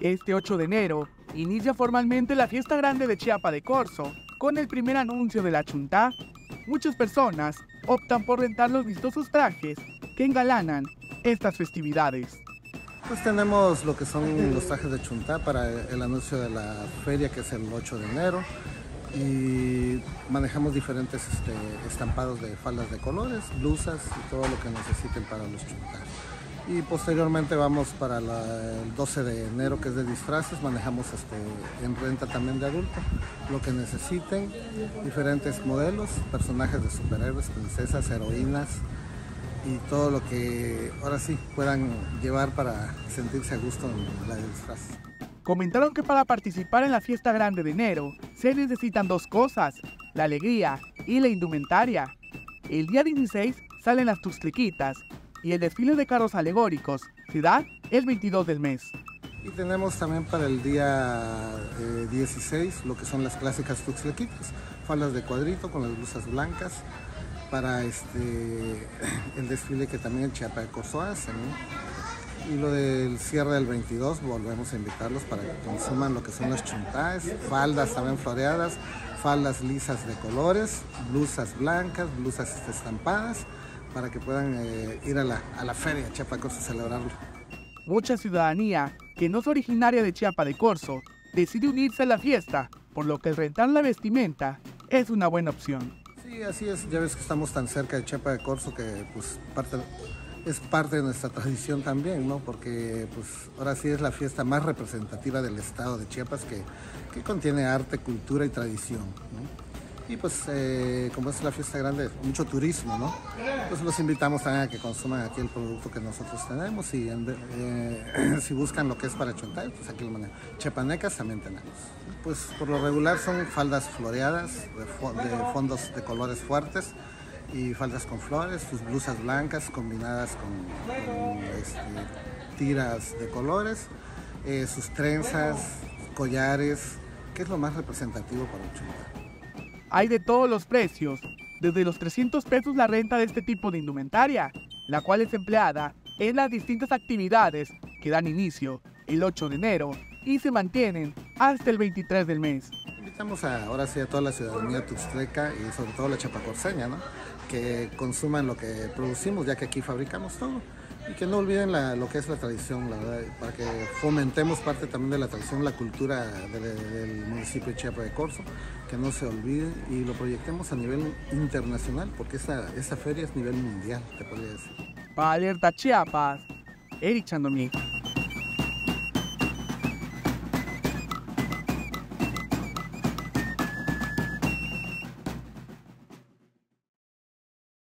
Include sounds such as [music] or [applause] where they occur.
Este 8 de enero inicia formalmente la fiesta grande de Chiapa de Corzo. Con el primer anuncio de la Chuntá, muchas personas optan por rentar los vistosos trajes que engalanan estas festividades. Pues tenemos lo que son los trajes de Chuntá para el anuncio de la feria que es el 8 de enero y manejamos diferentes este, estampados de faldas de colores, blusas y todo lo que necesiten para los Chuntá y posteriormente vamos para el 12 de enero que es de disfraces, manejamos este, en renta también de adulto, lo que necesiten, diferentes modelos, personajes de superhéroes, princesas, heroínas y todo lo que ahora sí puedan llevar para sentirse a gusto en la disfraz. Comentaron que para participar en la fiesta grande de enero se necesitan dos cosas, la alegría y la indumentaria. El día 16 salen las tuxtlequitas y el desfile de carros alegóricos ciudad el 22 del mes. Y tenemos también para el día 16 eh, lo que son las clásicas tuxlequitas, faldas de cuadrito con las blusas blancas, para este, [clears throat] el desfile que también el Chiapa de Corzo hace. Y lo del cierre del 22, volvemos a invitarlos para que consuman lo que son las chuntaes, faldas también floreadas, faldas lisas de colores, blusas blancas, blusas estampadas para que puedan eh, ir a la, a la feria de Chiapa de Corzo a celebrarlo. Mucha ciudadanía que no es originaria de Chiapa de Corzo decide unirse a la fiesta, por lo que rentar la vestimenta es una buena opción. Sí, así es. Ya ves que estamos tan cerca de Chiapa de Corzo que pues parte, es parte de nuestra [laughs] tradición también, ¿no? Porque pues ahora sí es la fiesta más representativa del estado de Chiapas que, que contiene arte, cultura y tradición. ¿no? Y pues eh, como es la fiesta grande, mucho turismo, ¿no? Pues los invitamos también a que consuman aquí el producto que nosotros tenemos y eh, [clears throat] si buscan lo que es para Chontay, pues aquí lo manejamos. Chepanecas también tenemos. Pues por lo regular son faldas floreadas, de, fondos de colores fuertes y faldas con flores, sus blusas blancas combinadas con, este, tiras de colores, eh, sus trenzas, collares, que es lo más representativo para Chontay. Hay de todos los precios, desde los 300 pesos la renta de este tipo de indumentaria, la cual es empleada en las distintas actividades que dan inicio el 8 de enero y se mantienen hasta el 23 del mes. Invitamos a, ahora sí a toda la ciudadanía tuxtleca y sobre todo la chapacorseña, ¿no? que consuman lo que producimos, ya que aquí fabricamos todo y que no olviden lo que es la tradición, la verdad, para que fomentemos parte también de la tradición, la cultura del municipio de Chiapas de Corzo, que no se olvide y lo proyectemos a nivel internacional, porque esa, esa feria es nivel mundial, te podría decir. Para Alerta Chiapas, Eric Chandomí.